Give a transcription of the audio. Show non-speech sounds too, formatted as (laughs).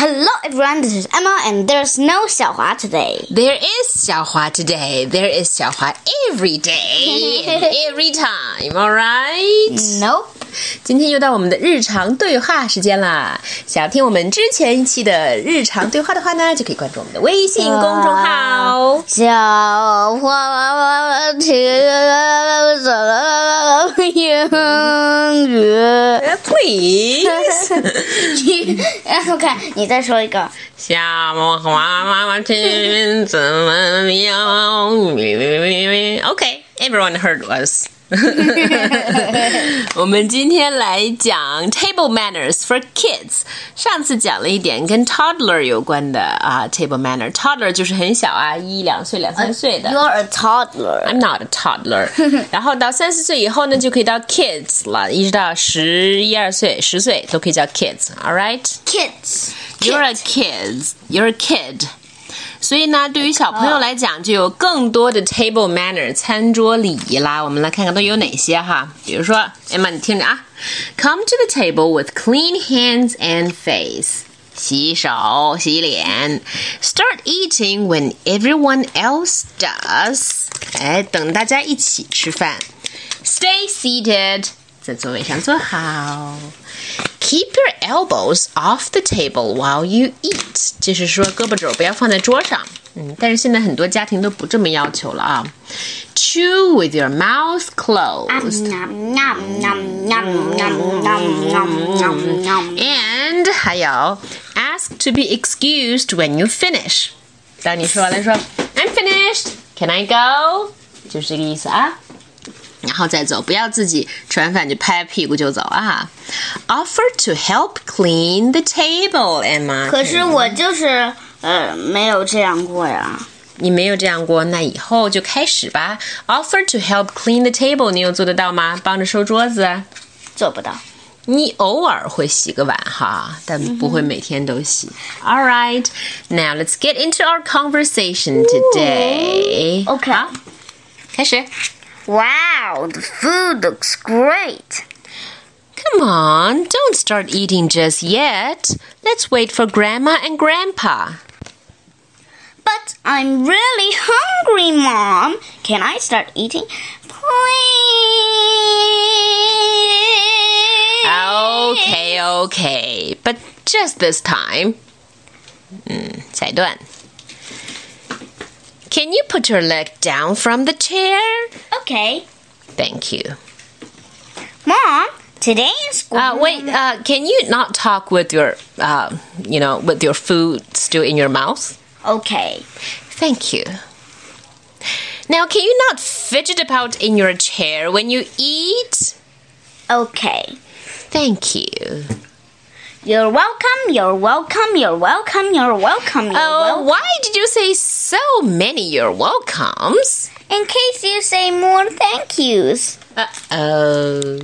Hello everyone, this is Emma and there's no 小华 today. There is 小华 today. There is 小华 every day and (laughs) every time. All right. Nope. 今天又到我们的日常对话时间啦！想要听我们之前一期的日常对话的话呢，就可以关注我们的微信公众号。小华听英 (laughs) 语。 Please， (laughs) OK，你再说一个。小华听怎么样？OK，everyone (laughs) heard us 。 (laughs) 我们今天来讲 table manners for kids。上次讲了一点跟 toddler 有关的啊，table manner。toddler 就是很小啊，一两岁、两三岁的。 You're a toddler. I'm not a toddler (laughs) 。然后到三四岁以后呢，就可以到 kids 了，一直到十一二岁、十岁都可以叫 kids。All right。 Kids. You're a kid. You're a kid. 所以呢，对于小朋友来讲，就有更多的 table manner 餐桌礼仪啦。我们来看看都有哪些哈。比如说，Emma，你听着啊，Come to the table with clean hands and face. 洗手、洗脸，Start eating when everyone else does. 哎，等大家一起吃饭。Stay seated. 在座位上坐好。 Keep your elbows off the table while you eat，就是说胳膊肘不要放在桌上。嗯，但是现在很多家庭都不这么要求了啊。Chew with your mouth closed. And 还有，ask to be excused when you finish i'm finished. Can I go？就是这个意思啊。然后再走，不要自己吃完饭就拍屁股就走啊。Offer to help clean the table, Emma。可是我就是呃没有这样过呀。你没有这样过，那以后就开始吧。Offer to help clean the table，你有做得到吗？帮着收桌子。做不到。你偶尔会洗个碗哈，但不会每天都洗。All right, now let's get into our conversation today. OK 好，开始。Wow, the food looks great. Come on, don't start eating just yet. Let's wait for Grandma and Grandpa. But I'm really hungry, Mom. Can I start eating? Please. Okay, okay, but just this time. 嗯，下一段。Can you put your leg down from the chair? Okay. Thank you. Mom, today in school. Uh, wait, uh, can you not talk with your, uh, you know, with your food still in your mouth? Okay. Thank you. Now, can you not fidget about in your chair when you eat? Okay. Thank you. You're welcome. You're welcome. You're welcome. You're welcome. You're Oh, welcome. why did you say so many you're welcomes? In case you say more thank yous. Uh oh.